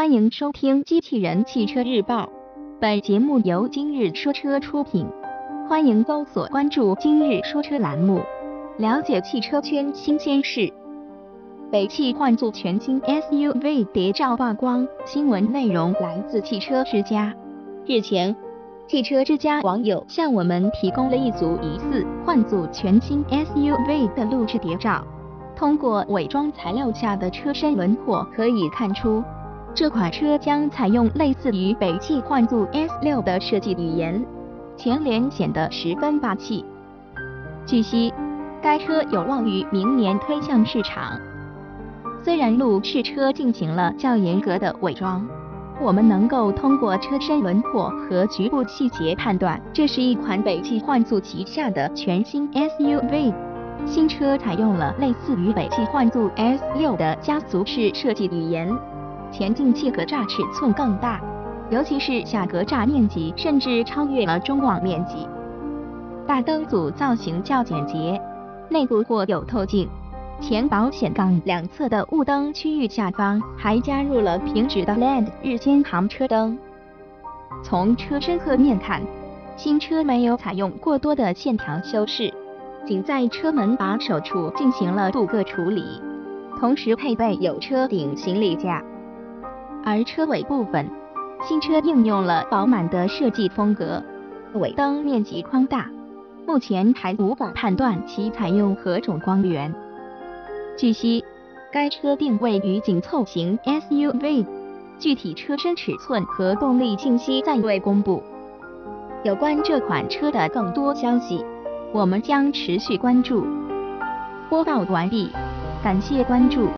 欢迎收听《机器人汽车日报》，本节目由今日说车出品。欢迎搜索关注“今日说车”栏目，了解汽车圈新鲜事。北汽幻速全新 SUV 谍照曝光，新闻内容来自汽车之家。日前，汽车之家网友向我们提供了一组疑似幻速全新 SUV 的录制谍照。通过伪装材料下的车身轮廓可以看出。这款车将采用类似于北汽幻速 S6 的设计语言，前脸显得十分霸气。据悉，该车有望于明年推向市场。虽然路试车进行了较严格的伪装，我们能够通过车身轮廓和局部细节判断，这是一款北汽幻速旗下的全新 SUV。新车采用了类似于北汽幻速 S6 的家族式设计语言。前进气格栅尺寸更大，尤其是下格栅面积甚至超越了中网面积。大灯组造型较简洁，内部或有透镜。前保险杠两侧的雾灯区域下方还加入了平直的 LED 日间行车灯。从车身侧面看，新车没有采用过多的线条修饰，仅在车门把手处进行了镀铬处理，同时配备有车顶行李架。而车尾部分，新车应用了饱满的设计风格，尾灯面积宽大，目前还无法判断其采用何种光源。据悉，该车定位于紧凑型 SUV，具体车身尺寸和动力信息暂未公布。有关这款车的更多消息，我们将持续关注。播报完毕，感谢关注。